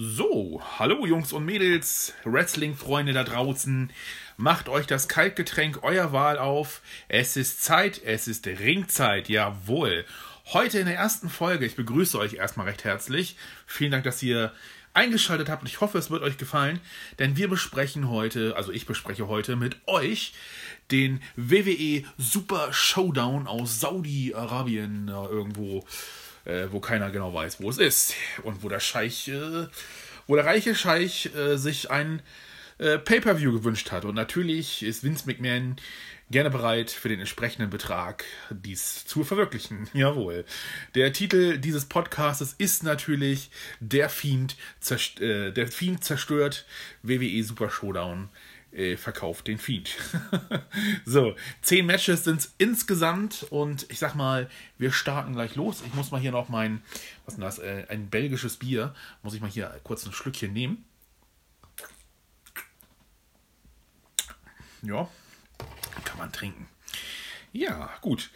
So, hallo Jungs und Mädels, Wrestling-Freunde da draußen. Macht euch das Kaltgetränk eurer Wahl auf. Es ist Zeit, es ist Ringzeit, jawohl. Heute in der ersten Folge, ich begrüße euch erstmal recht herzlich. Vielen Dank, dass ihr eingeschaltet habt und ich hoffe, es wird euch gefallen, denn wir besprechen heute, also ich bespreche heute mit euch den WWE Super Showdown aus Saudi-Arabien äh, irgendwo äh, wo keiner genau weiß, wo es ist. Und wo der Scheich, äh, wo der reiche Scheich äh, sich ein äh, Pay-Per-View gewünscht hat. Und natürlich ist Vince McMahon gerne bereit, für den entsprechenden Betrag dies zu verwirklichen. Jawohl. Der Titel dieses Podcasts ist natürlich Der Fiend, zerst äh, der Fiend zerstört WWE Super Showdown äh, verkauft den Feed. so, zehn Matches sind es insgesamt und ich sag mal, wir starten gleich los. Ich muss mal hier noch mein, was ist das, äh, ein belgisches Bier, muss ich mal hier kurz ein Schlückchen nehmen. Ja, kann man trinken. Ja, gut.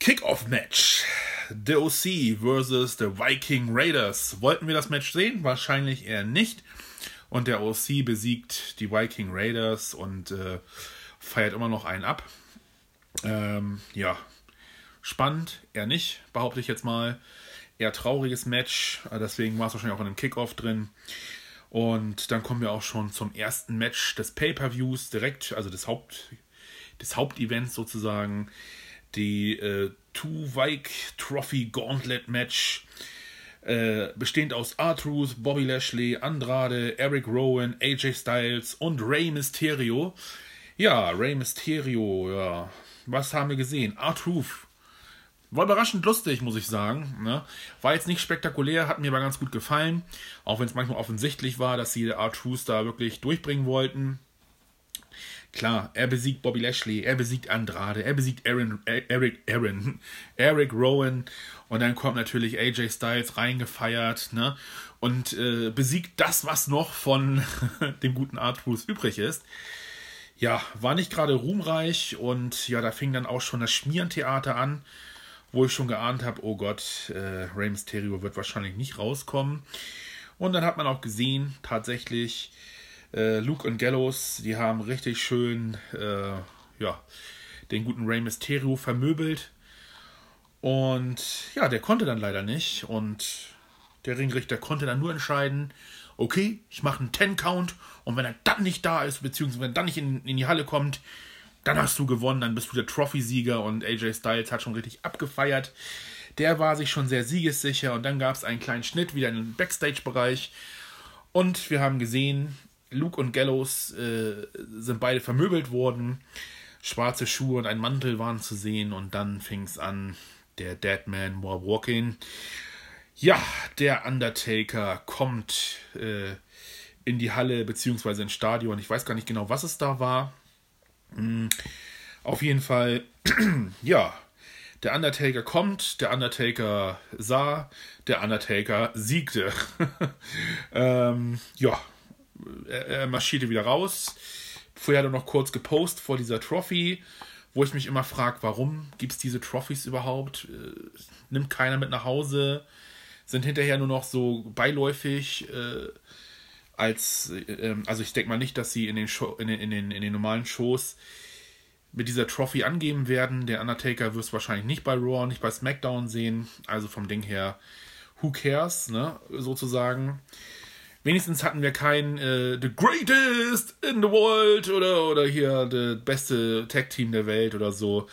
Kickoff-Match. The OC versus the Viking Raiders. Wollten wir das Match sehen? Wahrscheinlich eher nicht. Und der OC besiegt die Viking Raiders und äh, feiert immer noch einen ab. Ähm, ja, spannend, eher nicht, behaupte ich jetzt mal. Eher trauriges Match, äh, deswegen war es wahrscheinlich auch in einem Kickoff drin. Und dann kommen wir auch schon zum ersten Match des Pay-Per-Views, direkt, also des, Haupt, des Hauptevents sozusagen. Die äh, Two-Vike Trophy Gauntlet Match äh, bestehend aus R-Truth, Bobby Lashley, Andrade, Eric Rowan, AJ Styles und Rey Mysterio. Ja, Rey Mysterio, ja. Was haben wir gesehen? R-Truth. War überraschend lustig, muss ich sagen. Ne? War jetzt nicht spektakulär, hat mir aber ganz gut gefallen. Auch wenn es manchmal offensichtlich war, dass sie R-Truth da wirklich durchbringen wollten. Klar, er besiegt Bobby Lashley, er besiegt Andrade, er besiegt Aaron, Eric, Aaron, Eric Rowan und dann kommt natürlich AJ Styles reingefeiert, ne? Und äh, besiegt das, was noch von dem guten Artruth übrig ist. Ja, war nicht gerade ruhmreich und ja, da fing dann auch schon das Schmierentheater an, wo ich schon geahnt habe, oh Gott, äh, Rey Mysterio wird wahrscheinlich nicht rauskommen. Und dann hat man auch gesehen, tatsächlich, äh, Luke und Gallows, die haben richtig schön äh, ja, den guten Rey Mysterio vermöbelt. Und ja, der konnte dann leider nicht. Und der Ringrichter konnte dann nur entscheiden, okay, ich mache einen Ten-Count und wenn er dann nicht da ist, beziehungsweise wenn er dann nicht in, in die Halle kommt, dann hast du gewonnen, dann bist du der Trophy-Sieger und AJ Styles hat schon richtig abgefeiert. Der war sich schon sehr siegessicher und dann gab es einen kleinen Schnitt wieder in den Backstage-Bereich und wir haben gesehen, Luke und Gallows äh, sind beide vermöbelt worden. Schwarze Schuhe und ein Mantel waren zu sehen und dann fing es an, der Deadman war walking. Ja, der Undertaker kommt äh, in die Halle bzw. ins Stadion. Ich weiß gar nicht genau, was es da war. Mhm. Auf jeden Fall, ja, der Undertaker kommt, der Undertaker sah, der Undertaker siegte. ähm, ja, er, er marschierte wieder raus. Vorher hat er noch kurz gepostet vor dieser Trophy, wo ich mich immer frage, warum gibt es diese Trophys überhaupt? Äh, nimmt keiner mit nach Hause? Sind hinterher nur noch so beiläufig äh, als, äh, also ich denke mal nicht, dass sie in den, Show, in, den, in, den, in den normalen Shows mit dieser Trophy angeben werden. Der Undertaker wirst wahrscheinlich nicht bei Raw, nicht bei SmackDown sehen. Also vom Ding her, who cares, ne, sozusagen. Wenigstens hatten wir kein äh, The Greatest in the World oder, oder hier das beste Tag-Team der Welt oder so.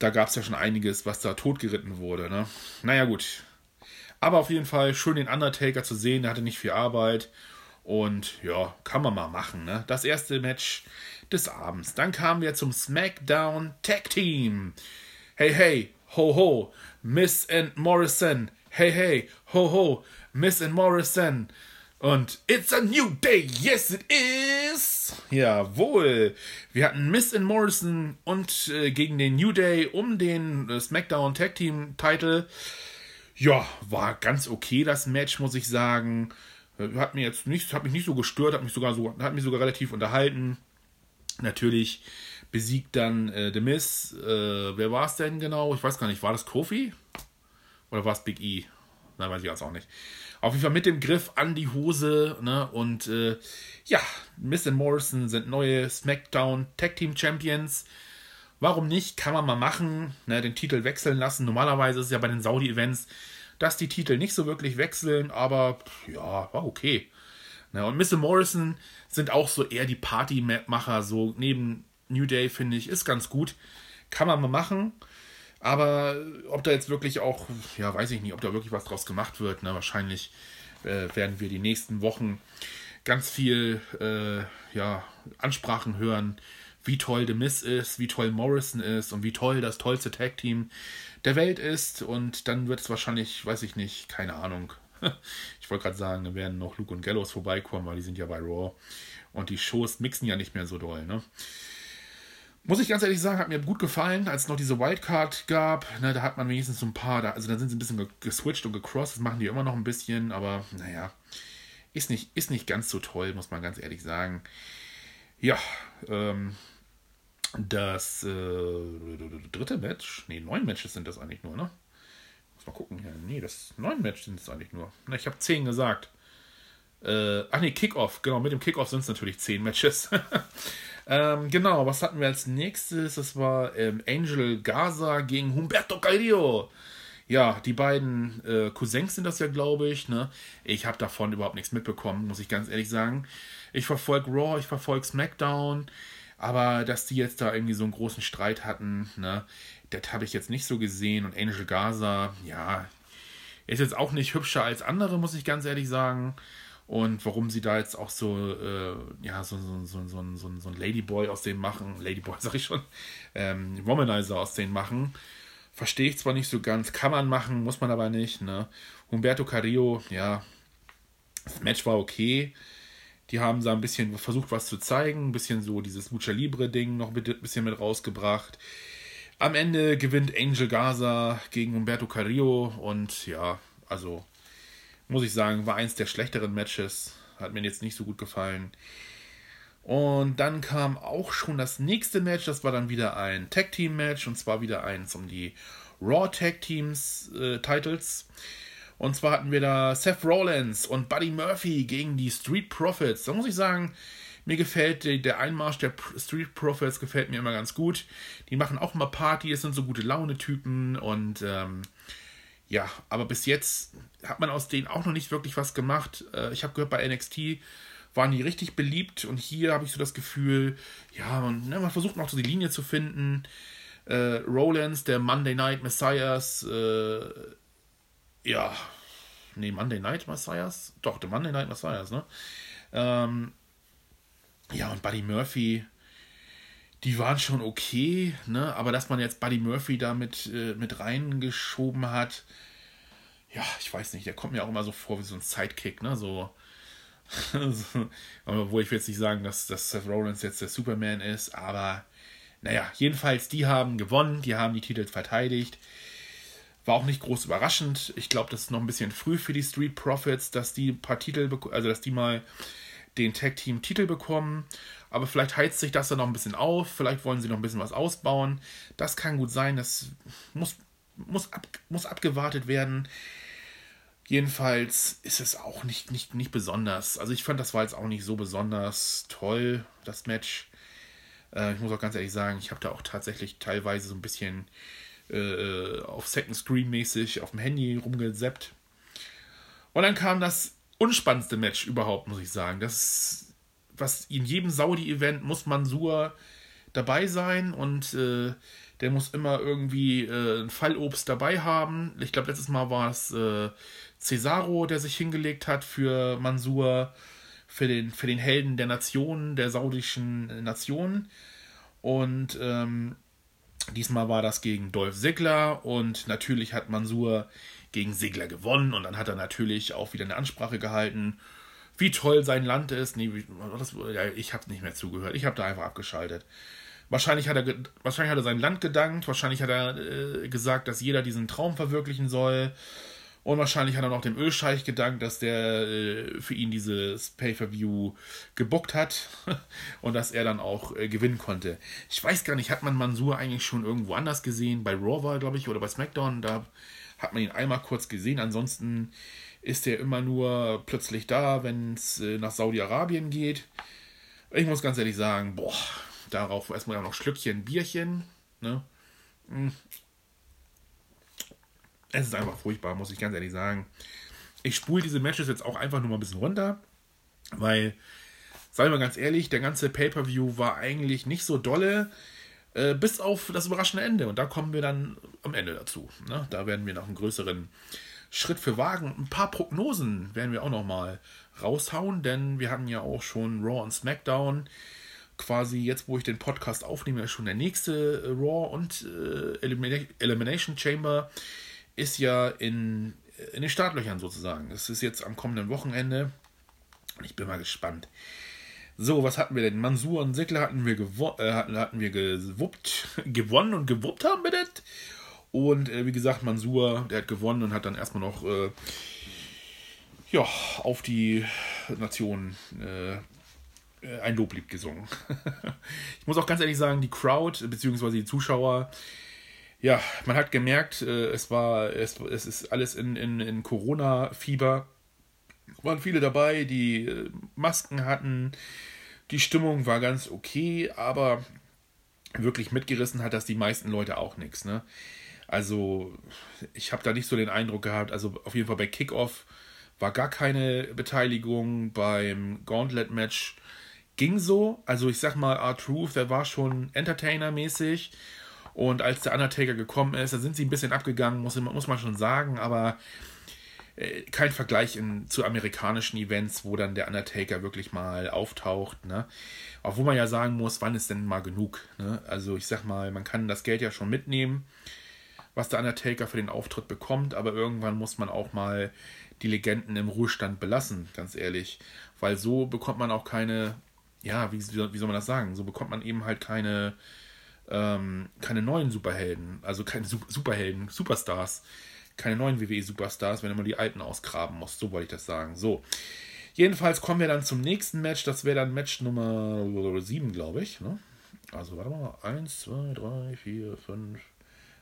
Da gab es ja schon einiges, was da totgeritten wurde. Ne? Naja, gut. Aber auf jeden Fall schön den Undertaker zu sehen. Der hatte nicht viel Arbeit. Und ja, kann man mal machen. Ne? Das erste Match des Abends. Dann kamen wir zum SmackDown Tag Team. Hey, hey, ho, ho, Miss and Morrison. Hey, hey, ho, ho, Miss and Morrison. Und It's a New Day, yes it is! Jawohl! Wir hatten Miss and Morrison und äh, gegen den New Day um den äh, SmackDown Tag Team Title. Ja, war ganz okay das Match, muss ich sagen. Äh, hat mir jetzt nicht, hat mich nicht so gestört, hat mich sogar so, hat mich sogar relativ unterhalten. Natürlich besiegt dann äh, The Miss. Äh, wer war es denn genau? Ich weiß gar nicht, war das Kofi? Oder war es Big E? Na, weiß ich jetzt auch nicht. Auf jeden Fall mit dem Griff an die Hose, ne? Und äh, ja, Miss und Morrison sind neue SmackDown Tag Team Champions. Warum nicht? Kann man mal machen, ne? Den Titel wechseln lassen. Normalerweise ist es ja bei den Saudi-Events, dass die Titel nicht so wirklich wechseln, aber ja, war okay. Ne? Und Miss und Morrison sind auch so eher die Partymacher, so neben New Day, finde ich, ist ganz gut. Kann man mal machen. Aber ob da jetzt wirklich auch, ja, weiß ich nicht, ob da wirklich was draus gemacht wird. Ne? Wahrscheinlich äh, werden wir die nächsten Wochen ganz viel äh, ja, Ansprachen hören, wie toll The Miss ist, wie toll Morrison ist und wie toll das tollste Tag-Team der Welt ist. Und dann wird es wahrscheinlich, weiß ich nicht, keine Ahnung. Ich wollte gerade sagen, dann werden noch Luke und Gallows vorbeikommen, weil die sind ja bei Raw. Und die Shows mixen ja nicht mehr so doll, ne? Muss ich ganz ehrlich sagen, hat mir gut gefallen, als es noch diese Wildcard gab. Ne, da hat man wenigstens so ein paar, da, also da sind sie ein bisschen geswitcht und gecrossed. Das machen die immer noch ein bisschen, aber naja, ist nicht, ist nicht ganz so toll, muss man ganz ehrlich sagen. Ja, ähm, das äh, dritte Match, nee, neun Matches sind das eigentlich nur, ne? Muss mal gucken hier. Nee, das neun Matches sind es eigentlich nur. Na, ich habe zehn gesagt. Äh, ach nee, Kickoff, genau, mit dem Kickoff sind es natürlich zehn Matches. Ähm, genau, was hatten wir als nächstes? Das war ähm, Angel Gaza gegen Humberto Carrillo. Ja, die beiden äh, Cousins sind das ja, glaube ich. Ne? Ich habe davon überhaupt nichts mitbekommen, muss ich ganz ehrlich sagen. Ich verfolge Raw, ich verfolge SmackDown, aber dass die jetzt da irgendwie so einen großen Streit hatten, ne, das habe ich jetzt nicht so gesehen. Und Angel Gaza, ja, ist jetzt auch nicht hübscher als andere, muss ich ganz ehrlich sagen. Und warum sie da jetzt auch so, äh, ja, so, so, so, so, so, so ein Ladyboy aus denen machen, Ladyboy sag ich schon, ähm, Womanizer aus denen machen, verstehe ich zwar nicht so ganz, kann man machen, muss man aber nicht, ne. Humberto Carrillo, ja, das Match war okay. Die haben da ein bisschen versucht, was zu zeigen, ein bisschen so dieses Lucha Libre-Ding noch ein bisschen mit rausgebracht. Am Ende gewinnt Angel Gaza gegen Humberto Carrillo und ja, also muss ich sagen, war eins der schlechteren Matches. Hat mir jetzt nicht so gut gefallen. Und dann kam auch schon das nächste Match. Das war dann wieder ein Tag Team Match. Und zwar wieder eins um die Raw Tag Teams äh, Titles. Und zwar hatten wir da Seth Rollins und Buddy Murphy gegen die Street Profits. Da muss ich sagen, mir gefällt der, Einmarsch der Street Profits gefällt mir immer ganz gut. Die machen auch immer Party, es sind so gute Laune-Typen und ähm, ja, aber bis jetzt hat man aus denen auch noch nicht wirklich was gemacht. Äh, ich habe gehört, bei NXT waren die richtig beliebt und hier habe ich so das Gefühl, ja, man, ne, man versucht noch so die Linie zu finden. Äh, Rollins, der Monday Night Messiahs, äh, ja, nee, Monday Night Messiahs? Doch, der Monday Night Messiahs, ne? Ähm, ja, und Buddy Murphy, die waren schon okay, ne? aber dass man jetzt Buddy Murphy da mit, äh, mit reingeschoben hat, ja, ich weiß nicht, der kommt mir auch immer so vor wie so ein Sidekick, ne? So, so obwohl ich will jetzt nicht sagen, dass, dass Seth Rollins jetzt der Superman ist, aber naja, jedenfalls, die haben gewonnen, die haben die Titel verteidigt. War auch nicht groß überraschend. Ich glaube, das ist noch ein bisschen früh für die Street Profits, dass die ein paar Titel, also dass die mal den Tag Team Titel bekommen. Aber vielleicht heizt sich das dann noch ein bisschen auf. Vielleicht wollen sie noch ein bisschen was ausbauen. Das kann gut sein. Das muss, muss, ab, muss abgewartet werden. Jedenfalls ist es auch nicht, nicht, nicht besonders. Also ich fand, das war jetzt auch nicht so besonders toll, das Match. Äh, ich muss auch ganz ehrlich sagen, ich habe da auch tatsächlich teilweise so ein bisschen äh, auf Second Screen mäßig auf dem Handy rumgeseppt. Und dann kam das unspannendste Match überhaupt, muss ich sagen. Das was in jedem Saudi-Event muss Mansur dabei sein und äh, der muss immer irgendwie äh, ein Fallobst dabei haben. Ich glaube, letztes Mal war es äh, Cesaro, der sich hingelegt hat für Mansur, für den, für den Helden der Nation, der saudischen Nation. Und ähm, diesmal war das gegen Dolph Ziggler und natürlich hat Mansur gegen Ziggler gewonnen und dann hat er natürlich auch wieder eine Ansprache gehalten wie toll sein Land ist. Nee, das, ja, ich habe nicht mehr zugehört. Ich habe da einfach abgeschaltet. Wahrscheinlich hat er, wahrscheinlich hat er sein Land gedankt. Wahrscheinlich hat er äh, gesagt, dass jeder diesen Traum verwirklichen soll. Und wahrscheinlich hat er noch dem Ölscheich gedankt, dass der äh, für ihn dieses Pay-Per-View gebuckt hat und dass er dann auch äh, gewinnen konnte. Ich weiß gar nicht, hat man Mansur eigentlich schon irgendwo anders gesehen? Bei Raw war, glaube ich, oder bei SmackDown? Da hat man ihn einmal kurz gesehen. Ansonsten ist er immer nur plötzlich da, wenn es äh, nach Saudi-Arabien geht. Ich muss ganz ehrlich sagen, boah, darauf erstmal noch Schlückchen Bierchen. Ne? Hm. Es ist einfach furchtbar, muss ich ganz ehrlich sagen. Ich spule diese Matches jetzt auch einfach nur mal ein bisschen runter, weil, seien wir ganz ehrlich, der ganze Pay-Per-View war eigentlich nicht so dolle, äh, bis auf das überraschende Ende. Und da kommen wir dann am Ende dazu. Ne? Da werden wir noch einen größeren Schritt für wagen. Ein paar Prognosen werden wir auch noch mal raushauen, denn wir hatten ja auch schon Raw und SmackDown. Quasi jetzt, wo ich den Podcast aufnehme, schon der nächste Raw und äh, Elimination Chamber ist ja in, in den Startlöchern sozusagen. Es ist jetzt am kommenden Wochenende. Ich bin mal gespannt. So, was hatten wir denn? Mansur und Sickler hatten wir, äh, hatten, hatten wir gewuppt, gewonnen und gewuppt haben wir das. Und äh, wie gesagt, Mansur, der hat gewonnen und hat dann erstmal noch äh, ja, auf die Nation äh, ein Loblied gesungen. ich muss auch ganz ehrlich sagen, die Crowd bzw. die Zuschauer ja, man hat gemerkt, äh, es war, es, es ist alles in, in, in Corona-Fieber. Waren viele dabei, die äh, Masken hatten. Die Stimmung war ganz okay, aber wirklich mitgerissen hat das die meisten Leute auch nichts. Ne? Also, ich habe da nicht so den Eindruck gehabt. Also, auf jeden Fall bei Kickoff war gar keine Beteiligung. Beim Gauntlet-Match ging so. Also, ich sag mal, R-Truth, der war schon Entertainer-mäßig. Und als der Undertaker gekommen ist, da sind sie ein bisschen abgegangen, muss, muss man schon sagen, aber äh, kein Vergleich in, zu amerikanischen Events, wo dann der Undertaker wirklich mal auftaucht. Ne? Obwohl man ja sagen muss, wann ist denn mal genug? Ne? Also ich sag mal, man kann das Geld ja schon mitnehmen, was der Undertaker für den Auftritt bekommt, aber irgendwann muss man auch mal die Legenden im Ruhestand belassen, ganz ehrlich. Weil so bekommt man auch keine, ja, wie, wie soll man das sagen? So bekommt man eben halt keine ähm, keine neuen Superhelden, also keine Su Superhelden, Superstars, keine neuen WWE-Superstars, wenn man die alten ausgraben muss. So wollte ich das sagen. So. Jedenfalls kommen wir dann zum nächsten Match. Das wäre dann Match Nummer 7, glaube ich. Ne? Also, warte mal. 1, 2, 3, 4, 5,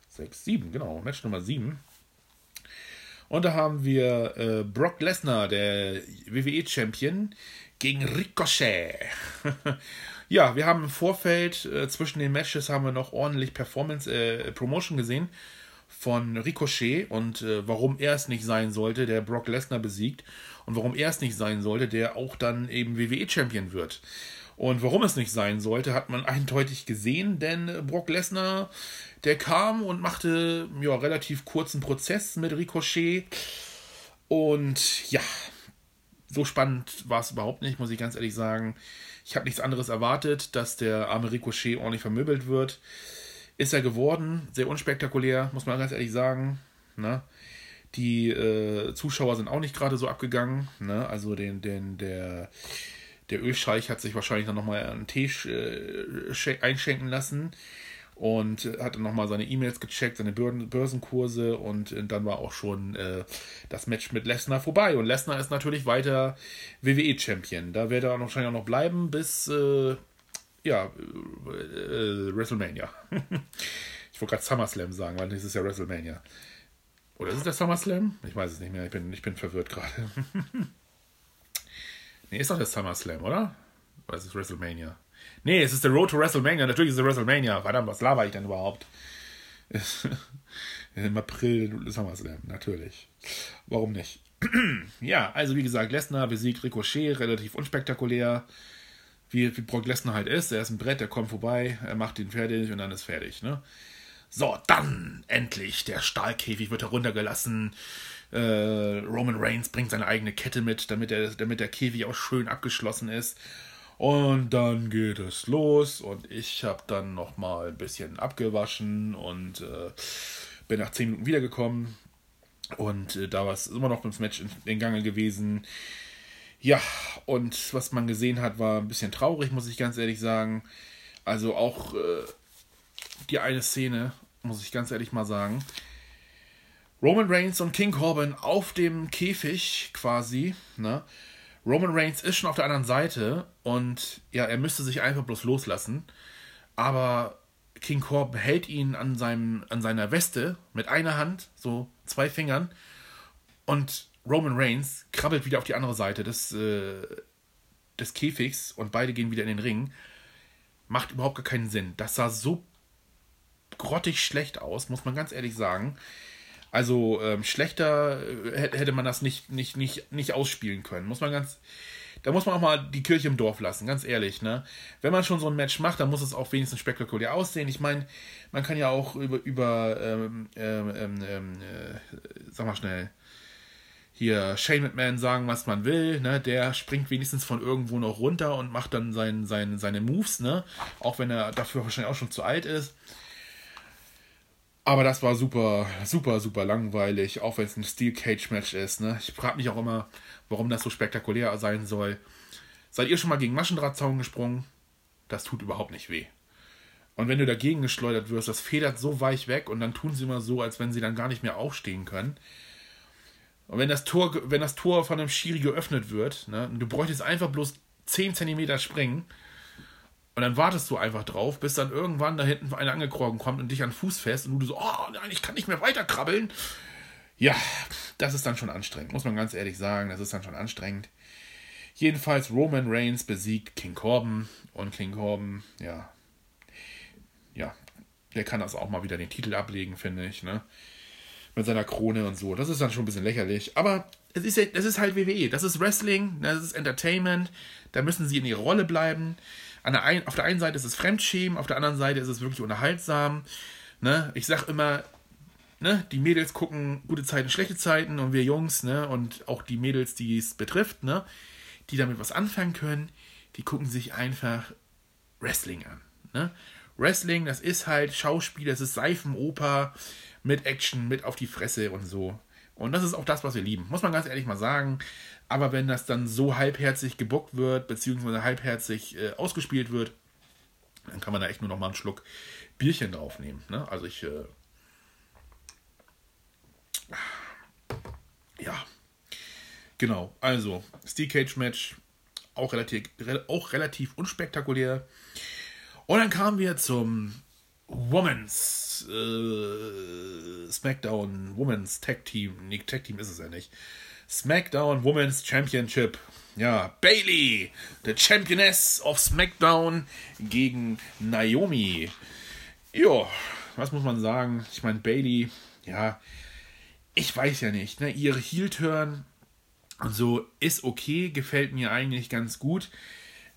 6, 7. Genau, Match Nummer 7. Und da haben wir äh, Brock Lesnar, der WWE-Champion, gegen Ricochet. Ja, wir haben im Vorfeld äh, zwischen den Matches haben wir noch ordentlich Performance äh, Promotion gesehen von Ricochet und äh, warum er es nicht sein sollte, der Brock Lesnar besiegt und warum er es nicht sein sollte, der auch dann eben WWE Champion wird. Und warum es nicht sein sollte, hat man eindeutig gesehen, denn Brock Lesnar, der kam und machte ja relativ kurzen Prozess mit Ricochet und ja, so spannend war es überhaupt nicht, muss ich ganz ehrlich sagen. Ich habe nichts anderes erwartet, dass der arme Ricochet ordentlich vermöbelt wird. Ist er geworden, sehr unspektakulär, muss man ganz ehrlich sagen. Ne? Die äh, Zuschauer sind auch nicht gerade so abgegangen. Ne? Also den, den, der, der Ölscheich hat sich wahrscheinlich dann nochmal einen Tee äh, einschenken lassen und hat dann nochmal seine E-Mails gecheckt, seine Börsenkurse und äh, dann war auch schon äh, das Match mit Lesnar vorbei. Und Lesnar ist natürlich weiter WWE-Champion. Da wird er wahrscheinlich auch noch bleiben bis äh, ja, äh, WrestleMania. ich wollte gerade SummerSlam sagen, weil das ist ja WrestleMania. Oder ist es der SummerSlam? Ich weiß es nicht mehr, ich bin, ich bin verwirrt gerade. nee, ist doch der SummerSlam, oder? Oder ist es WrestleMania? Nee, es ist der Road to WrestleMania. Natürlich ist es WrestleMania. Verdammt, was laber ich denn überhaupt? Im April SummerSlam, natürlich. Warum nicht? ja, also wie gesagt, Lesnar besiegt Ricochet, relativ unspektakulär. Wie, wie Brock Lesnar halt ist. Er ist ein Brett, er kommt vorbei, er macht ihn fertig und dann ist fertig. Ne? So, dann endlich. Der Stahlkäfig wird heruntergelassen. Äh, Roman Reigns bringt seine eigene Kette mit, damit, er, damit der Käfig auch schön abgeschlossen ist. Und dann geht es los und ich habe dann noch mal ein bisschen abgewaschen und äh, bin nach 10 Minuten wiedergekommen. Und äh, da war es immer noch ins Match in, in Gange gewesen. Ja, und was man gesehen hat, war ein bisschen traurig, muss ich ganz ehrlich sagen. Also auch äh, die eine Szene, muss ich ganz ehrlich mal sagen. Roman Reigns und King Corbin auf dem Käfig quasi, ne? Roman Reigns ist schon auf der anderen Seite und ja, er müsste sich einfach bloß loslassen. Aber King Corbin hält ihn an, seinem, an seiner Weste mit einer Hand, so zwei Fingern. Und Roman Reigns krabbelt wieder auf die andere Seite des, äh, des Käfigs und beide gehen wieder in den Ring. Macht überhaupt gar keinen Sinn. Das sah so grottig schlecht aus, muss man ganz ehrlich sagen. Also ähm, schlechter äh, hätte man das nicht, nicht, nicht, nicht ausspielen können. Muss man ganz. Da muss man auch mal die Kirche im Dorf lassen, ganz ehrlich. Ne? Wenn man schon so ein Match macht, dann muss es auch wenigstens spektakulär aussehen. Ich meine, man kann ja auch über, über ähm, ähm, ähm, ähm äh, sag mal schnell, hier Shane McMahon sagen, was man will. Ne? Der springt wenigstens von irgendwo noch runter und macht dann sein, sein, seine Moves, ne? auch wenn er dafür wahrscheinlich auch schon zu alt ist. Aber das war super, super, super langweilig, auch wenn es ein Steel Cage Match ist. Ne? Ich frage mich auch immer, warum das so spektakulär sein soll. Seid ihr schon mal gegen Maschendrahtzaun gesprungen? Das tut überhaupt nicht weh. Und wenn du dagegen geschleudert wirst, das federt so weich weg und dann tun sie immer so, als wenn sie dann gar nicht mehr aufstehen können. Und wenn das Tor, wenn das Tor von einem Schiri geöffnet wird, ne, du bräuchtest einfach bloß 10 cm springen, und dann wartest du einfach drauf, bis dann irgendwann da hinten einer angekrochen kommt und dich an den Fuß fest und du so, oh nein, ich kann nicht mehr weiter krabbeln. Ja, das ist dann schon anstrengend, muss man ganz ehrlich sagen, das ist dann schon anstrengend. Jedenfalls Roman Reigns besiegt King Corbin und King Corbin, ja, ja, der kann das auch mal wieder den Titel ablegen, finde ich, ne? Mit seiner Krone und so. Das ist dann schon ein bisschen lächerlich. Aber es ist, das ist halt WWE. Das ist Wrestling, das ist Entertainment. Da müssen sie in ihrer Rolle bleiben der ein, auf der einen Seite ist es Fremdschämen, auf der anderen Seite ist es wirklich unterhaltsam. Ne? Ich sag immer, ne, die Mädels gucken gute Zeiten, schlechte Zeiten und wir Jungs, ne, und auch die Mädels, die es betrifft, ne, die damit was anfangen können, die gucken sich einfach Wrestling an. Ne? Wrestling, das ist halt Schauspiel, das ist Seifenoper mit Action, mit auf die Fresse und so. Und das ist auch das, was wir lieben. Muss man ganz ehrlich mal sagen. Aber wenn das dann so halbherzig gebuckt wird, beziehungsweise halbherzig äh, ausgespielt wird, dann kann man da echt nur noch mal einen Schluck Bierchen draufnehmen. Ne? Also ich. Äh, ja. Genau. Also, Steel Cage Match. Auch relativ, auch relativ unspektakulär. Und dann kamen wir zum Women's äh, SmackDown Women's Tag Team. Nee, Tag Team ist es ja nicht. SmackDown Women's Championship. Ja, Bailey, the Championess of SmackDown gegen Naomi. Jo, was muss man sagen? Ich meine, Bailey, ja, ich weiß ja nicht. Ne? Ihre Heel-Turn und so ist okay, gefällt mir eigentlich ganz gut.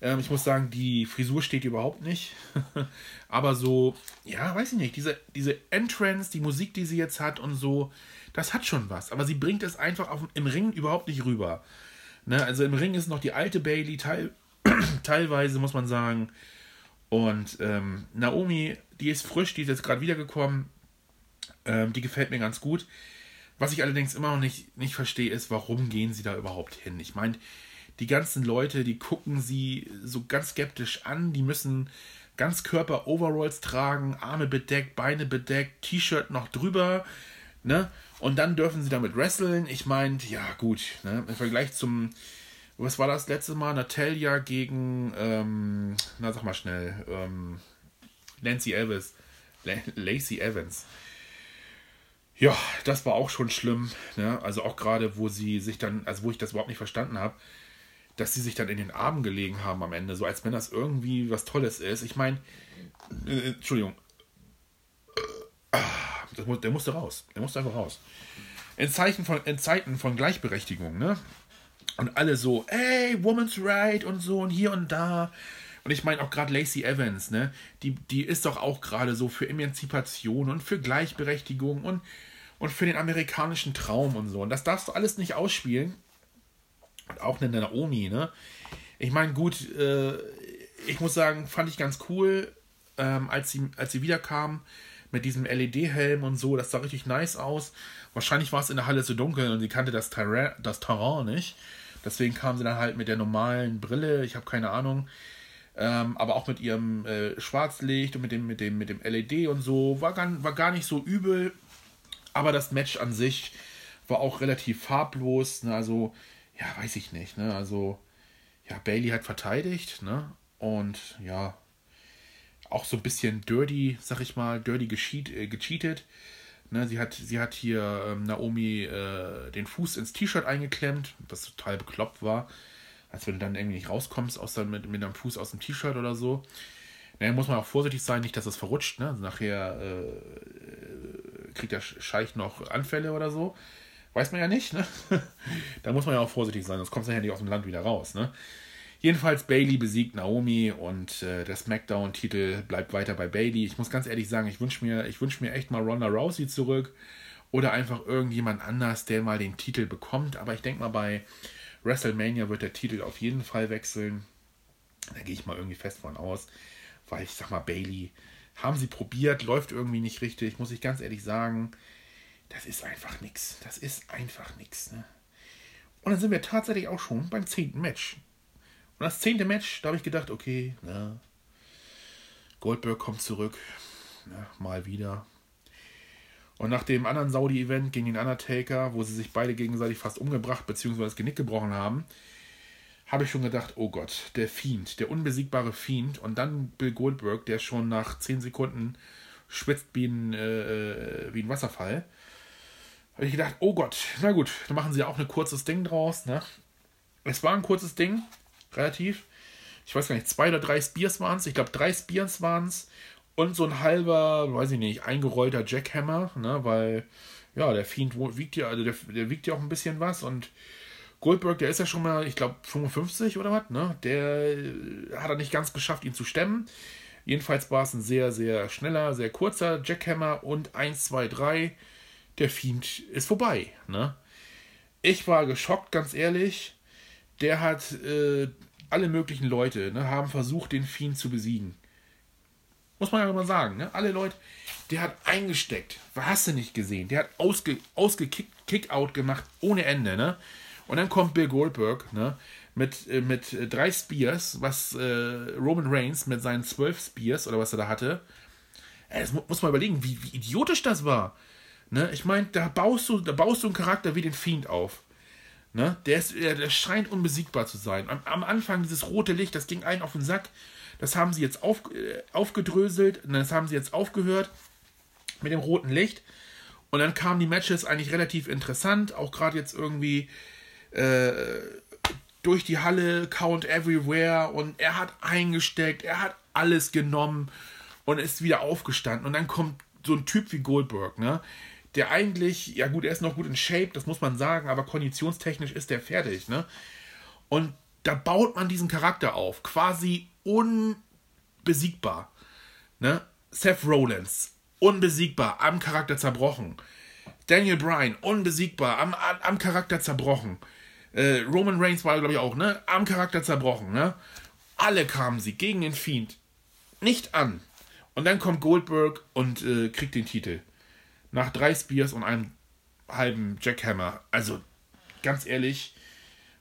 Ähm, ich muss sagen, die Frisur steht überhaupt nicht. Aber so, ja, weiß ich nicht, diese, diese Entrance, die Musik, die sie jetzt hat und so, das hat schon was. Aber sie bringt es einfach auf, im Ring überhaupt nicht rüber. Ne? Also im Ring ist noch die alte Bailey, teil, teilweise muss man sagen. Und ähm, Naomi, die ist frisch, die ist jetzt gerade wiedergekommen. Ähm, die gefällt mir ganz gut. Was ich allerdings immer noch nicht, nicht verstehe, ist, warum gehen sie da überhaupt hin? Ich meine, die ganzen Leute, die gucken sie so ganz skeptisch an, die müssen ganz Körper Overalls tragen, Arme bedeckt, Beine bedeckt, T-Shirt noch drüber, ne? Und dann dürfen sie damit wresteln. Ich meine, ja, gut, ne? Im Vergleich zum, was war das letzte Mal? Natalia gegen, ähm, na, sag mal schnell, ähm, Nancy Evans. Lacey Evans. Ja, das war auch schon schlimm. Ne? Also auch gerade, wo sie sich dann, also wo ich das überhaupt nicht verstanden habe, dass sie sich dann in den Armen gelegen haben am Ende, so als wenn das irgendwie was Tolles ist. Ich meine, äh, Entschuldigung, das, der musste raus. Der musste einfach raus. In, Zeichen von, in Zeiten von Gleichberechtigung, ne? Und alle so, ey, Woman's Right und so und hier und da. Und ich meine auch gerade Lacey Evans, ne? Die, die ist doch auch gerade so für Emanzipation und für Gleichberechtigung und, und für den amerikanischen Traum und so. Und das darfst du alles nicht ausspielen. Auch eine Naomi, ne? Ich meine, gut, äh, ich muss sagen, fand ich ganz cool, ähm, als, sie, als sie wiederkam mit diesem LED-Helm und so. Das sah richtig nice aus. Wahrscheinlich war es in der Halle zu dunkel und sie kannte das Terrain, das Terrain nicht. Deswegen kam sie dann halt mit der normalen Brille. Ich habe keine Ahnung. Ähm, aber auch mit ihrem äh, Schwarzlicht und mit dem, mit, dem, mit dem LED und so. War gar, war gar nicht so übel. Aber das Match an sich war auch relativ farblos. Ne? Also, ja, weiß ich nicht. Ne? Also, ja, Bailey hat verteidigt. Ne? Und ja, auch so ein bisschen dirty, sag ich mal, dirty gecheat, äh, gecheatet Ne, sie, hat, sie hat hier ähm, Naomi äh, den Fuß ins T-Shirt eingeklemmt, was total bekloppt war. Als wenn du dann irgendwie nicht rauskommst aus mit, mit einem Fuß aus dem T-Shirt oder so. Naja, muss man auch vorsichtig sein, nicht, dass es verrutscht. Ne? Also nachher äh, kriegt der Scheich noch Anfälle oder so. Weiß man ja nicht. Ne? da muss man ja auch vorsichtig sein, sonst kommst du ja nicht aus dem Land wieder raus. Ne? Jedenfalls Bailey besiegt Naomi und äh, der SmackDown-Titel bleibt weiter bei Bailey. Ich muss ganz ehrlich sagen, ich wünsche mir, wünsch mir echt mal Ronda Rousey zurück oder einfach irgendjemand anders, der mal den Titel bekommt. Aber ich denke mal, bei WrestleMania wird der Titel auf jeden Fall wechseln. Da gehe ich mal irgendwie fest von aus weil ich sag mal, Bailey, haben sie probiert, läuft irgendwie nicht richtig, muss ich ganz ehrlich sagen. Das ist einfach nix. Das ist einfach nix. Ne? Und dann sind wir tatsächlich auch schon beim zehnten Match. Und das zehnte Match, da habe ich gedacht, okay, na, Goldberg kommt zurück. Na, mal wieder. Und nach dem anderen Saudi-Event gegen den Undertaker, wo sie sich beide gegenseitig fast umgebracht bzw. das Genick gebrochen haben, habe ich schon gedacht, oh Gott, der Fiend, der unbesiegbare Fiend. Und dann Bill Goldberg, der schon nach 10 Sekunden schwitzt wie ein, äh, wie ein Wasserfall. Habe ich gedacht, oh Gott, na gut, dann machen sie ja auch ein kurzes Ding draus. Ne? Es war ein kurzes Ding, relativ. Ich weiß gar nicht, zwei oder drei Spears waren es. Ich glaube, drei Spears waren es. Und so ein halber, weiß ich nicht, eingerollter Jackhammer, ne? weil ja, der Fiend wiegt ja, also der, der wiegt ja auch ein bisschen was und Goldberg, der ist ja schon mal, ich glaube, 55 oder was, ne? Der äh, hat er nicht ganz geschafft, ihn zu stemmen. Jedenfalls war es ein sehr, sehr schneller, sehr kurzer Jackhammer und 1, 2, 3. Der Fiend ist vorbei, ne? Ich war geschockt, ganz ehrlich. Der hat äh, alle möglichen Leute, ne, haben versucht, den Fiend zu besiegen. Muss man ja mal sagen, ne? Alle Leute, der hat eingesteckt. Was hast du nicht gesehen? Der hat ausge, ausgekickt, Kick-Out gemacht ohne Ende, ne? Und dann kommt Bill Goldberg ne, mit, äh, mit drei Spears, was äh, Roman Reigns mit seinen zwölf Spears oder was er da hatte. Das muss man überlegen, wie, wie idiotisch das war. Ne? Ich meine, da baust du, da baust du einen Charakter wie den Fiend auf. Ne? Der, ist, der scheint unbesiegbar zu sein. Am, am, Anfang dieses rote Licht, das ging einen auf den Sack. Das haben sie jetzt auf, äh, aufgedröselt. Das haben sie jetzt aufgehört mit dem roten Licht. Und dann kamen die Matches eigentlich relativ interessant. Auch gerade jetzt irgendwie äh, durch die Halle, Count Everywhere und er hat eingesteckt, er hat alles genommen und ist wieder aufgestanden. Und dann kommt so ein Typ wie Goldberg, ne? Der eigentlich, ja gut, er ist noch gut in Shape, das muss man sagen, aber konditionstechnisch ist der fertig, ne? Und da baut man diesen Charakter auf, quasi unbesiegbar. Ne? Seth Rollins, unbesiegbar, am Charakter zerbrochen. Daniel Bryan, unbesiegbar, am, am Charakter zerbrochen. Äh, Roman Reigns war, glaube ich, auch, ne? Am Charakter zerbrochen, ne? Alle kamen sie gegen den Fiend nicht an. Und dann kommt Goldberg und äh, kriegt den Titel. Nach drei Spears und einem halben Jackhammer. Also, ganz ehrlich,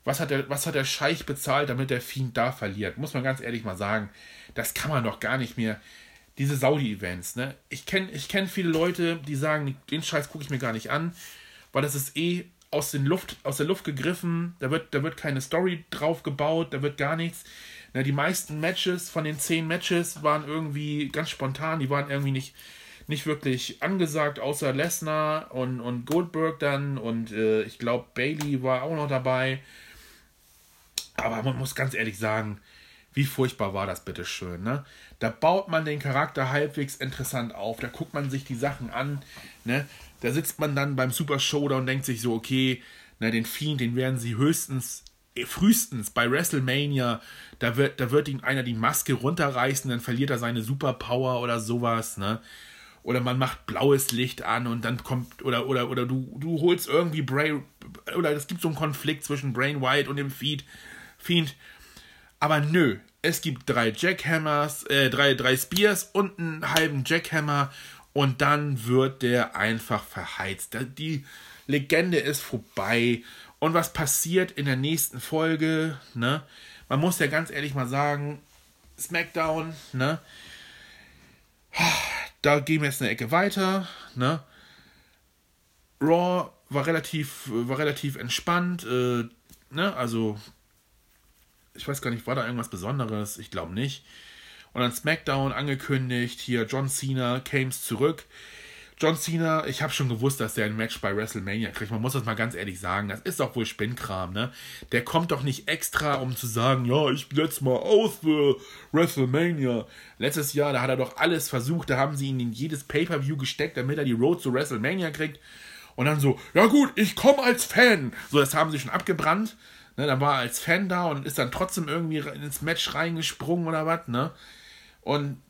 was hat, der, was hat der Scheich bezahlt, damit der Fiend da verliert? Muss man ganz ehrlich mal sagen. Das kann man doch gar nicht mehr. Diese Saudi-Events, ne? Ich kenne ich kenn viele Leute, die sagen, den Scheiß gucke ich mir gar nicht an, weil das ist eh aus, den Luft, aus der Luft gegriffen, da wird, da wird keine Story drauf gebaut, da wird gar nichts. Na, die meisten Matches von den zehn Matches waren irgendwie ganz spontan, die waren irgendwie nicht, nicht wirklich angesagt, außer Lesnar und, und Goldberg dann und äh, ich glaube Bailey war auch noch dabei. Aber man muss ganz ehrlich sagen, wie furchtbar war das bitte schön, ne? Da baut man den Charakter halbwegs interessant auf, da guckt man sich die Sachen an, ne? Da sitzt man dann beim Super Showdown und denkt sich so, okay, na, den Fiend, den werden sie höchstens, äh, frühestens bei WrestleMania, da wird, da wird ihm einer die Maske runterreißen, dann verliert er seine Superpower oder sowas, ne? Oder man macht blaues Licht an und dann kommt, oder, oder, oder du, du holst irgendwie Bray, oder es gibt so einen Konflikt zwischen Brain White und dem Fiend, Fiend. Aber nö, es gibt drei Jackhammers, äh, drei, drei Spears und einen halben Jackhammer und dann wird der einfach verheizt. Die Legende ist vorbei. Und was passiert in der nächsten Folge? Ne? Man muss ja ganz ehrlich mal sagen, SmackDown, ne? Da gehen wir jetzt eine Ecke weiter, ne? Raw war relativ, war relativ entspannt, äh, ne? Also, ich weiß gar nicht, war da irgendwas Besonderes? Ich glaube nicht. Und dann SmackDown angekündigt, hier John Cena came zurück. John Cena, ich habe schon gewusst, dass der ein Match bei WrestleMania kriegt. Man muss das mal ganz ehrlich sagen. Das ist doch wohl Spinnkram, ne? Der kommt doch nicht extra, um zu sagen, ja, ich setz mal aus für WrestleMania. Letztes Jahr, da hat er doch alles versucht. Da haben sie ihn in jedes Pay-Per-View gesteckt, damit er die Road zu WrestleMania kriegt. Und dann so, ja gut, ich komme als Fan. So, das haben sie schon abgebrannt. Ne, dann war er als Fan da und ist dann trotzdem irgendwie ins Match reingesprungen oder was, ne? Und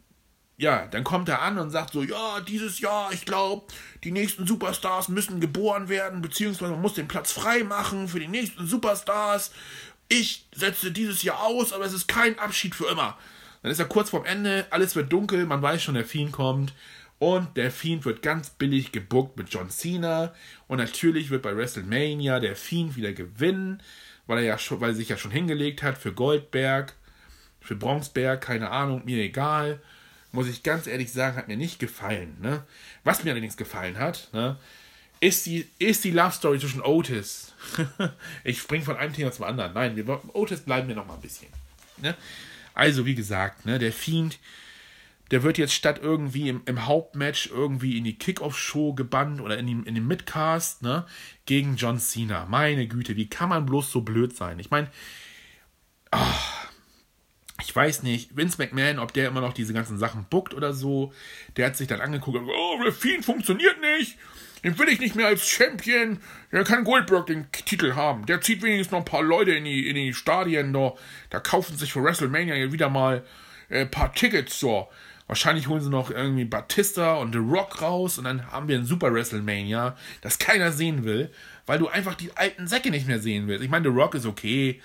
ja, dann kommt er an und sagt so, ja, dieses Jahr, ich glaube, die nächsten Superstars müssen geboren werden, beziehungsweise man muss den Platz frei machen für die nächsten Superstars. Ich setze dieses Jahr aus, aber es ist kein Abschied für immer. Dann ist er kurz vorm Ende, alles wird dunkel, man weiß schon, der Fiend kommt. Und der Fiend wird ganz billig gebuckt mit John Cena. Und natürlich wird bei WrestleMania der Fiend wieder gewinnen, weil er ja schon, weil er sich ja schon hingelegt hat für Goldberg, für Bronzeberg, keine Ahnung, mir egal muss ich ganz ehrlich sagen, hat mir nicht gefallen. Ne? Was mir allerdings gefallen hat, ne, ist, die, ist die Love Story zwischen Otis. ich springe von einem Thema zum anderen. Nein, wir, Otis bleiben wir noch mal ein bisschen. Ne? Also, wie gesagt, ne, der Fiend, der wird jetzt statt irgendwie im, im Hauptmatch irgendwie in die Kickoff-Show gebannt oder in, die, in den Midcast ne, gegen John Cena. Meine Güte, wie kann man bloß so blöd sein? Ich meine, ah, ich weiß nicht, Vince McMahon, ob der immer noch diese ganzen Sachen bookt oder so. Der hat sich dann angeguckt und oh, der Fiend funktioniert nicht. Den will ich nicht mehr als Champion. Der kann Goldberg den Titel haben. Der zieht wenigstens noch ein paar Leute in die, in die Stadien. Da, da kaufen sich für WrestleMania wieder mal äh, ein paar Tickets. So. Wahrscheinlich holen sie noch irgendwie Batista und The Rock raus und dann haben wir ein Super WrestleMania, das keiner sehen will, weil du einfach die alten Säcke nicht mehr sehen willst. Ich meine, The Rock ist okay,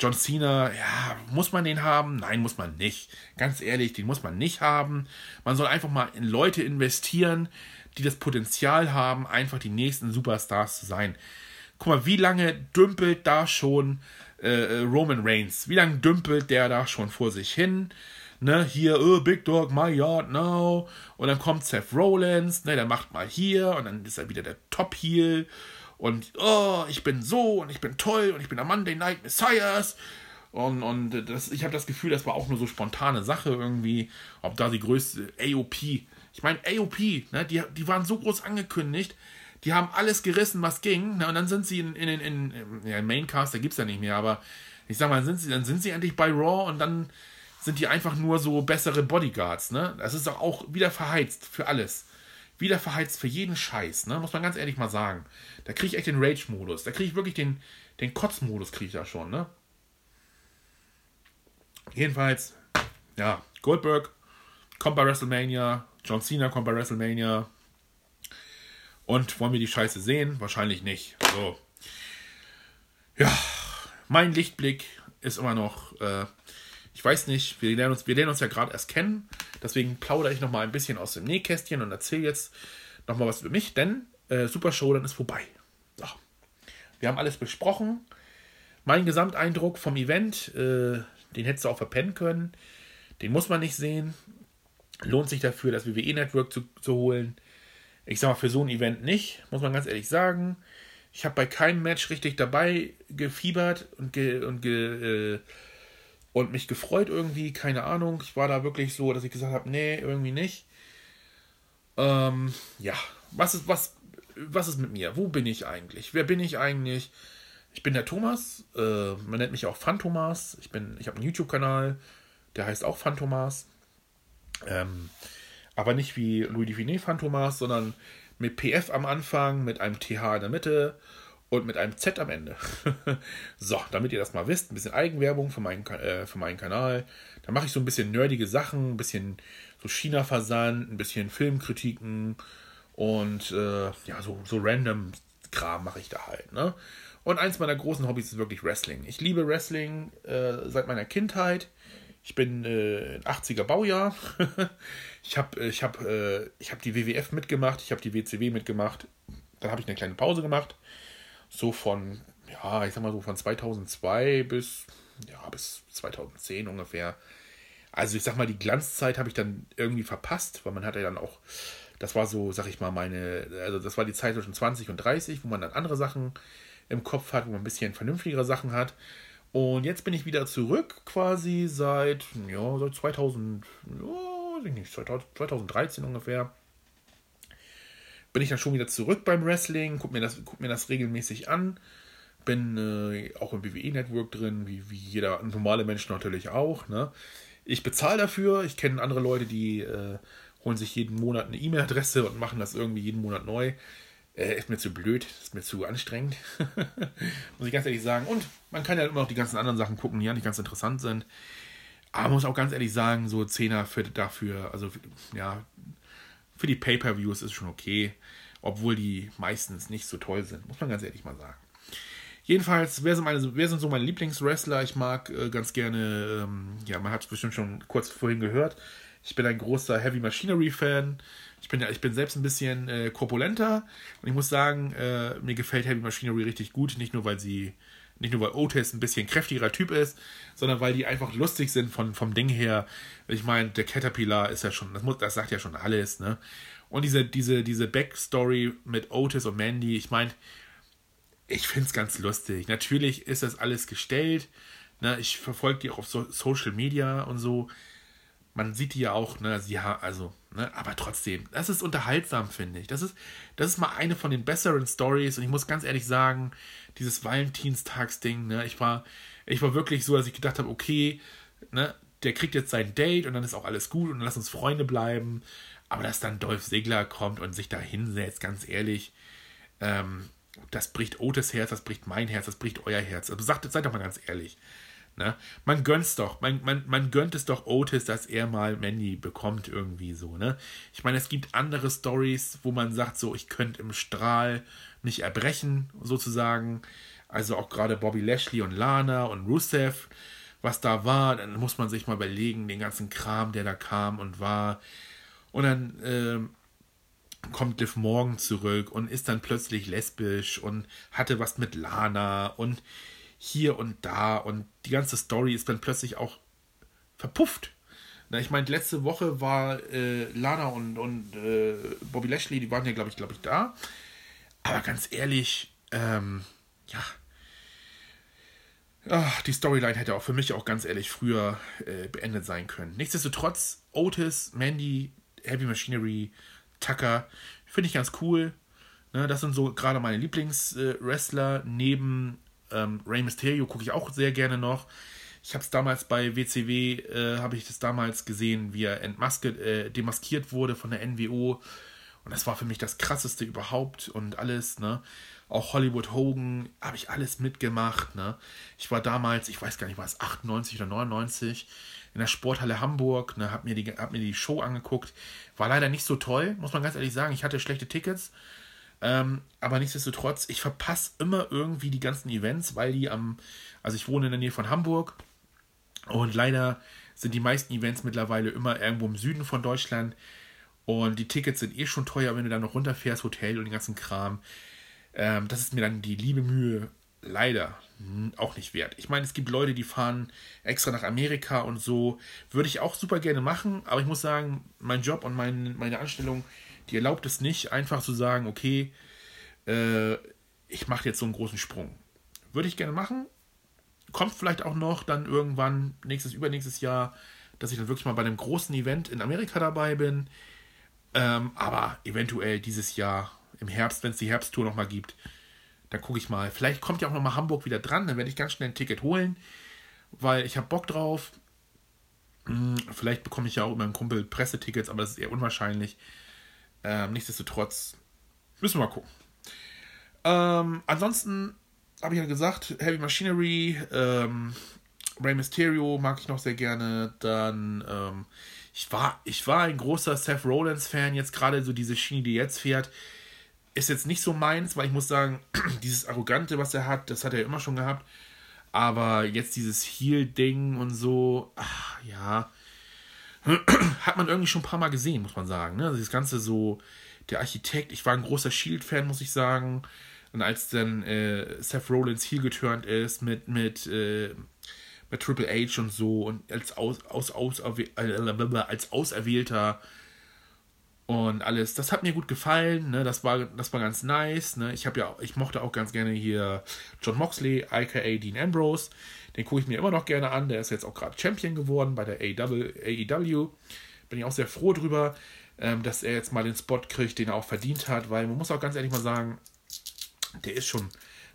John Cena, ja, muss man den haben? Nein, muss man nicht. Ganz ehrlich, den muss man nicht haben. Man soll einfach mal in Leute investieren, die das Potenzial haben, einfach die nächsten Superstars zu sein. Guck mal, wie lange dümpelt da schon äh, äh Roman Reigns? Wie lange dümpelt der da schon vor sich hin? Ne, hier, oh, Big Dog, my yard now. Und dann kommt Seth Rollins, ne, der macht mal hier und dann ist er wieder der Top-Heel und oh, ich bin so und ich bin toll und ich bin der Monday Night Messiahs. Und, und das, ich habe das Gefühl, das war auch nur so spontane Sache irgendwie, ob da die größte AOP. Ich meine, AOP, ne, die, die waren so groß angekündigt, die haben alles gerissen, was ging, ne, und dann sind sie in, in, in, in ja, Maincast, da gibt es ja nicht mehr, aber ich sag mal, sind sie, dann sind sie endlich bei Raw und dann sind die einfach nur so bessere Bodyguards, ne? Das ist doch auch wieder verheizt für alles wieder verheizt für jeden Scheiß, ne? Muss man ganz ehrlich mal sagen. Da kriege ich echt den Rage-Modus. Da kriege ich wirklich den, den Kotz-Modus kriege ich da schon, ne? Jedenfalls, ja, Goldberg kommt bei WrestleMania, John Cena kommt bei WrestleMania. Und wollen wir die Scheiße sehen? Wahrscheinlich nicht. So. Ja, mein Lichtblick ist immer noch äh, ich weiß nicht, wir lernen uns, wir lernen uns ja gerade erst kennen. Deswegen plaudere ich nochmal ein bisschen aus dem Nähkästchen und erzähle jetzt nochmal was über mich, denn äh, Super Showdown ist vorbei. So. Wir haben alles besprochen. Mein Gesamteindruck vom Event, äh, den hättest du auch verpennen können. Den muss man nicht sehen. Lohnt sich dafür, das WWE Network zu, zu holen. Ich sag mal, für so ein Event nicht, muss man ganz ehrlich sagen. Ich habe bei keinem Match richtig dabei gefiebert und, ge, und ge, äh, und mich gefreut irgendwie, keine Ahnung. Ich war da wirklich so, dass ich gesagt habe, nee, irgendwie nicht. Ähm, ja, was ist, was, was ist mit mir? Wo bin ich eigentlich? Wer bin ich eigentlich? Ich bin der Thomas, äh, man nennt mich auch Phantomas. Ich bin, ich habe einen YouTube-Kanal, der heißt auch Phantomas. Ähm, aber nicht wie Louis Dufiné Phantomas, sondern mit PF am Anfang, mit einem TH in der Mitte und mit einem Z am Ende. so, damit ihr das mal wisst, ein bisschen Eigenwerbung für meinen, äh, für meinen Kanal. Da mache ich so ein bisschen nerdige Sachen, ein bisschen so China-Versand, ein bisschen Filmkritiken und äh, ja, so, so random Kram mache ich da halt. Ne? Und eins meiner großen Hobbys ist wirklich Wrestling. Ich liebe Wrestling äh, seit meiner Kindheit. Ich bin äh, 80er Baujahr. ich habe ich hab, äh, hab die WWF mitgemacht, ich habe die WCW mitgemacht. Dann habe ich eine kleine Pause gemacht so von, ja, ich sag mal so von 2002 bis, ja, bis 2010 ungefähr. Also ich sag mal, die Glanzzeit habe ich dann irgendwie verpasst, weil man hatte dann auch, das war so, sag ich mal, meine, also das war die Zeit zwischen 20 und 30, wo man dann andere Sachen im Kopf hat, wo man ein bisschen vernünftigere Sachen hat. Und jetzt bin ich wieder zurück, quasi seit, ja, seit 2000, ja, nicht, 2013 ungefähr. Bin ich dann schon wieder zurück beim Wrestling, guck mir das, guck mir das regelmäßig an. Bin äh, auch im WWE-Network drin, wie, wie jeder normale Mensch natürlich auch. Ne? Ich bezahle dafür. Ich kenne andere Leute, die äh, holen sich jeden Monat eine E-Mail-Adresse und machen das irgendwie jeden Monat neu. Äh, ist mir zu blöd, ist mir zu anstrengend. muss ich ganz ehrlich sagen. Und man kann ja immer noch die ganzen anderen Sachen gucken, die ja nicht ganz interessant sind. Aber muss auch ganz ehrlich sagen, so Zehner für dafür, also ja, für die Pay-Per-Views ist schon okay. Obwohl die meistens nicht so toll sind, muss man ganz ehrlich mal sagen. Jedenfalls, wer sind, meine, wer sind so meine Lieblingswrestler? Ich mag äh, ganz gerne, ähm, ja, man hat es bestimmt schon kurz vorhin gehört. Ich bin ein großer Heavy Machinery Fan. Ich bin, ich bin selbst ein bisschen äh, korpulenter und ich muss sagen, äh, mir gefällt Heavy Machinery richtig gut. Nicht nur, weil sie, nicht nur weil Otis ein bisschen kräftigerer Typ ist, sondern weil die einfach lustig sind von, vom Ding her. Ich meine, der Caterpillar ist ja schon, das, muss, das sagt ja schon alles, ne? Und diese, diese, diese Backstory mit Otis und Mandy, ich meine, ich finde es ganz lustig. Natürlich ist das alles gestellt. Ne? Ich verfolge die auch auf so Social Media und so. Man sieht die ja auch, ne? Sie haben, also, ne? Aber trotzdem, das ist unterhaltsam, finde ich. Das ist, das ist mal eine von den besseren Stories. Und ich muss ganz ehrlich sagen, dieses Valentinstagsding, ne? Ich war, ich war wirklich so, dass ich gedacht habe, okay, ne? Der kriegt jetzt sein Date und dann ist auch alles gut und dann lass uns Freunde bleiben. Aber dass dann Dolph Segler kommt und sich da hinsetzt, ganz ehrlich, ähm, das bricht Otis Herz, das bricht mein Herz, das bricht euer Herz. Also sagt, seid doch mal ganz ehrlich. Ne? Man gönnt's doch, man, man, man gönnt es doch Otis, dass er mal Mandy bekommt, irgendwie so, ne? Ich meine, es gibt andere Stories, wo man sagt, so, ich könnte im Strahl mich erbrechen, sozusagen. Also auch gerade Bobby Lashley und Lana und Rusev, was da war, dann muss man sich mal überlegen, den ganzen Kram, der da kam und war. Und dann, äh, kommt Liv Morgan zurück und ist dann plötzlich lesbisch und hatte was mit Lana und hier und da und die ganze Story ist dann plötzlich auch verpufft. Na, ich meine, letzte Woche war äh, Lana und, und äh, Bobby Lashley, die waren ja, glaube ich, glaube ich, da. Aber ganz ehrlich, ähm, ja. Ach, die Storyline hätte auch für mich auch ganz ehrlich früher äh, beendet sein können. Nichtsdestotrotz, Otis, Mandy, Heavy Machinery, Tucker. Finde ich ganz cool. Ne, das sind so gerade meine Lieblingswrestler. Neben ähm, Rey Mysterio gucke ich auch sehr gerne noch. Ich habe es damals bei WCW, äh, habe ich das damals gesehen, wie er äh, demaskiert wurde von der NWO. Und das war für mich das krasseste überhaupt und alles, ne? Auch Hollywood Hogan habe ich alles mitgemacht, ne? Ich war damals, ich weiß gar nicht, war es 98 oder 99, in der Sporthalle Hamburg, ne, hab mir, die, hab mir die Show angeguckt. War leider nicht so toll, muss man ganz ehrlich sagen. Ich hatte schlechte Tickets. Ähm, aber nichtsdestotrotz, ich verpasse immer irgendwie die ganzen Events, weil die am, also ich wohne in der Nähe von Hamburg und leider sind die meisten Events mittlerweile immer irgendwo im Süden von Deutschland und die Tickets sind eh schon teuer, wenn du dann noch runterfährst, Hotel und den ganzen Kram. Ähm, das ist mir dann die liebe Mühe leider auch nicht wert. Ich meine, es gibt Leute, die fahren extra nach Amerika und so. Würde ich auch super gerne machen, aber ich muss sagen, mein Job und mein, meine Anstellung, die erlaubt es nicht, einfach zu sagen, okay, äh, ich mache jetzt so einen großen Sprung. Würde ich gerne machen. Kommt vielleicht auch noch dann irgendwann nächstes, übernächstes Jahr, dass ich dann wirklich mal bei einem großen Event in Amerika dabei bin. Ähm, aber eventuell dieses Jahr im Herbst, wenn es die Herbsttour nochmal gibt, dann gucke ich mal. Vielleicht kommt ja auch nochmal Hamburg wieder dran. Dann werde ich ganz schnell ein Ticket holen, weil ich habe Bock drauf. Hm, vielleicht bekomme ich ja auch über einen Kumpel Pressetickets, aber das ist eher unwahrscheinlich. Ähm, nichtsdestotrotz müssen wir mal gucken. Ähm, ansonsten habe ich ja gesagt, Heavy Machinery, ähm, Rey Mysterio mag ich noch sehr gerne. Dann, ähm, ich, war, ich war ein großer Seth Rollins-Fan, jetzt gerade so diese Schiene, die jetzt fährt ist jetzt nicht so meins, weil ich muss sagen, dieses Arrogante, was er hat, das hat er immer schon gehabt. Aber jetzt dieses Heal-Ding und so, ach, ja, hat man irgendwie schon ein paar Mal gesehen, muss man sagen. Ne? Also das Ganze so, der Architekt, ich war ein großer Shield-Fan, muss ich sagen. Und als dann äh, Seth Rollins Heal geturnt ist mit, mit, äh, mit Triple H und so und als, aus, aus, aus, als Auserwählter und alles. Das hat mir gut gefallen, ne? Das war, das war ganz nice, ne? Ich ja, ich mochte auch ganz gerne hier John Moxley, aka Dean Ambrose. Den gucke ich mir immer noch gerne an. Der ist jetzt auch gerade Champion geworden bei der AEW. Bin ich auch sehr froh drüber. ähm, dass er jetzt mal den Spot kriegt, den er auch verdient hat, weil man muss auch ganz ehrlich mal sagen, der ist schon,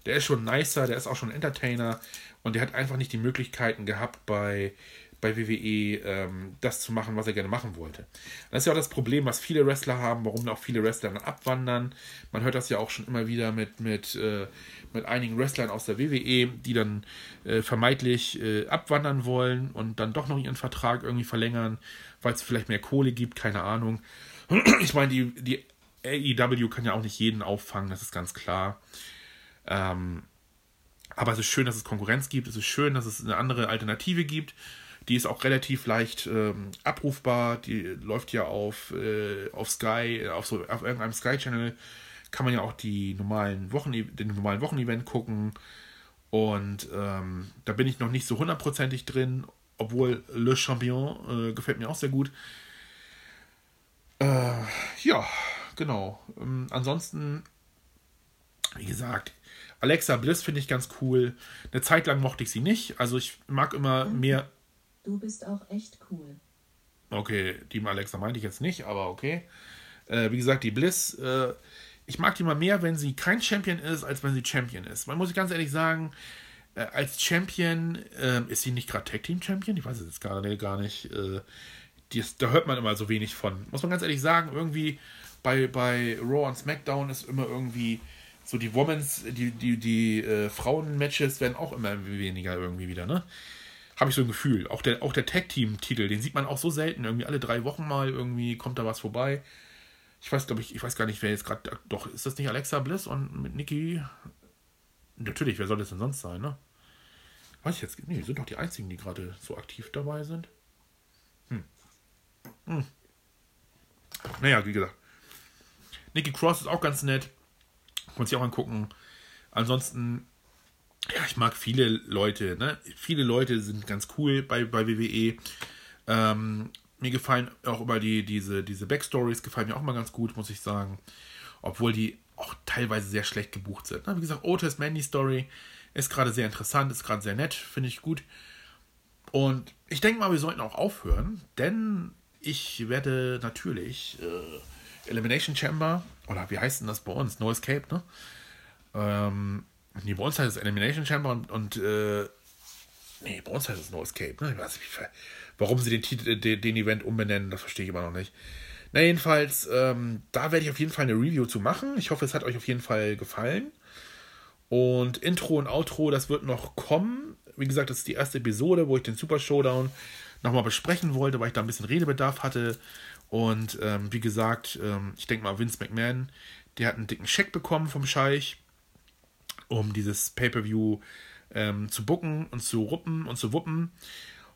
der ist schon nicer, der ist auch schon Entertainer und der hat einfach nicht die Möglichkeiten gehabt bei bei WWE ähm, das zu machen, was er gerne machen wollte. Das ist ja auch das Problem, was viele Wrestler haben, warum auch viele Wrestler dann abwandern. Man hört das ja auch schon immer wieder mit, mit, äh, mit einigen Wrestlern aus der WWE, die dann äh, vermeintlich äh, abwandern wollen und dann doch noch ihren Vertrag irgendwie verlängern, weil es vielleicht mehr Kohle gibt, keine Ahnung. Ich meine, die, die AEW kann ja auch nicht jeden auffangen, das ist ganz klar. Ähm, aber es ist schön, dass es Konkurrenz gibt. Es ist schön, dass es eine andere Alternative gibt. Die ist auch relativ leicht ähm, abrufbar. Die läuft ja auf, äh, auf Sky, auf, so, auf irgendeinem Sky-Channel. Kann man ja auch die normalen Wochen, den normalen Wochenevent gucken. Und ähm, da bin ich noch nicht so hundertprozentig drin, obwohl Le Champion äh, gefällt mir auch sehr gut. Äh, ja, genau. Ähm, ansonsten, wie gesagt, Alexa Bliss finde ich ganz cool. Eine Zeit lang mochte ich sie nicht. Also ich mag immer mehr Du bist auch echt cool. Okay, die Alexa meinte ich jetzt nicht, aber okay. Äh, wie gesagt, die Bliss, äh, ich mag die mal mehr, wenn sie kein Champion ist, als wenn sie Champion ist. Man muss ganz ehrlich sagen, äh, als Champion äh, ist sie nicht gerade Tag Team Champion. Ich weiß es jetzt gerade gar nicht. Äh, die ist, da hört man immer so wenig von. Muss man ganz ehrlich sagen, irgendwie bei, bei Raw und SmackDown ist immer irgendwie so die Womans, die, die, die äh, Frauen-Matches werden auch immer weniger irgendwie wieder, ne? Habe ich so ein Gefühl. Auch der, auch der Tag-Team-Titel, den sieht man auch so selten. Irgendwie alle drei Wochen mal irgendwie kommt da was vorbei. Ich weiß, glaube ich, ich weiß gar nicht, wer jetzt gerade. Doch, ist das nicht Alexa Bliss und mit Nikki? Natürlich, wer soll das denn sonst sein, ne? Weiß ich jetzt. Nee, sind doch die einzigen, die gerade so aktiv dabei sind. Hm. Hm. Naja, wie gesagt. Nikki Cross ist auch ganz nett. Kann man sich auch angucken. Ansonsten ja, ich mag viele Leute, ne? Viele Leute sind ganz cool bei, bei WWE. Ähm, mir gefallen auch immer die, diese, diese Backstories, gefallen mir auch mal ganz gut, muss ich sagen. Obwohl die auch teilweise sehr schlecht gebucht sind. Ne? Wie gesagt, Otis Mandy Story ist gerade sehr interessant, ist gerade sehr nett, finde ich gut. Und ich denke mal, wir sollten auch aufhören, denn ich werde natürlich äh, Elimination Chamber, oder wie heißt denn das bei uns? No Escape, ne? Ähm, Nee, bei uns heißt es Elimination Chamber und, und äh, nee, bei heißt es No Escape. Ne? Ich weiß nicht, warum sie den, Titel, den, den Event umbenennen, das verstehe ich immer noch nicht. Na, jedenfalls, ähm, da werde ich auf jeden Fall eine Review zu machen. Ich hoffe, es hat euch auf jeden Fall gefallen. Und Intro und Outro, das wird noch kommen. Wie gesagt, das ist die erste Episode, wo ich den Super Showdown nochmal besprechen wollte, weil ich da ein bisschen Redebedarf hatte. Und ähm, wie gesagt, ähm, ich denke mal, Vince McMahon, der hat einen dicken Scheck bekommen vom Scheich um dieses Pay-Per-View ähm, zu bucken und zu ruppen und zu wuppen.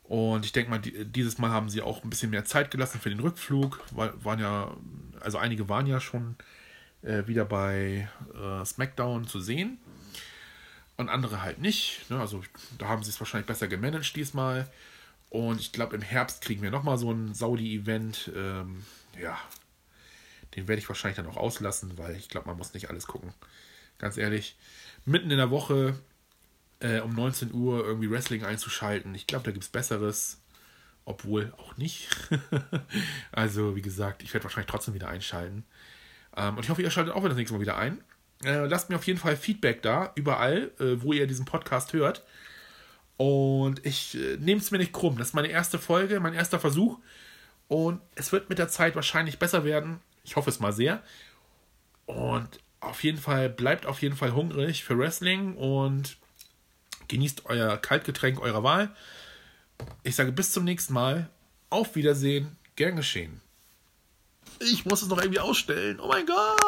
Und ich denke mal, die, dieses Mal haben sie auch ein bisschen mehr Zeit gelassen für den Rückflug. War, waren ja, also einige waren ja schon äh, wieder bei äh, SmackDown zu sehen. Und andere halt nicht. Ne? Also da haben sie es wahrscheinlich besser gemanagt diesmal. Und ich glaube, im Herbst kriegen wir nochmal so ein Saudi-Event. Ähm, ja, den werde ich wahrscheinlich dann auch auslassen, weil ich glaube, man muss nicht alles gucken. Ganz ehrlich mitten in der Woche äh, um 19 Uhr irgendwie Wrestling einzuschalten. Ich glaube, da gibt es Besseres. Obwohl auch nicht. also, wie gesagt, ich werde wahrscheinlich trotzdem wieder einschalten. Ähm, und ich hoffe, ihr schaltet auch das nächste Mal wieder ein. Äh, lasst mir auf jeden Fall Feedback da, überall, äh, wo ihr diesen Podcast hört. Und ich äh, nehme es mir nicht krumm. Das ist meine erste Folge, mein erster Versuch. Und es wird mit der Zeit wahrscheinlich besser werden. Ich hoffe es mal sehr. Und auf jeden Fall, bleibt auf jeden Fall hungrig für Wrestling und genießt euer Kaltgetränk eurer Wahl. Ich sage bis zum nächsten Mal. Auf Wiedersehen. Gern geschehen. Ich muss es noch irgendwie ausstellen. Oh mein Gott.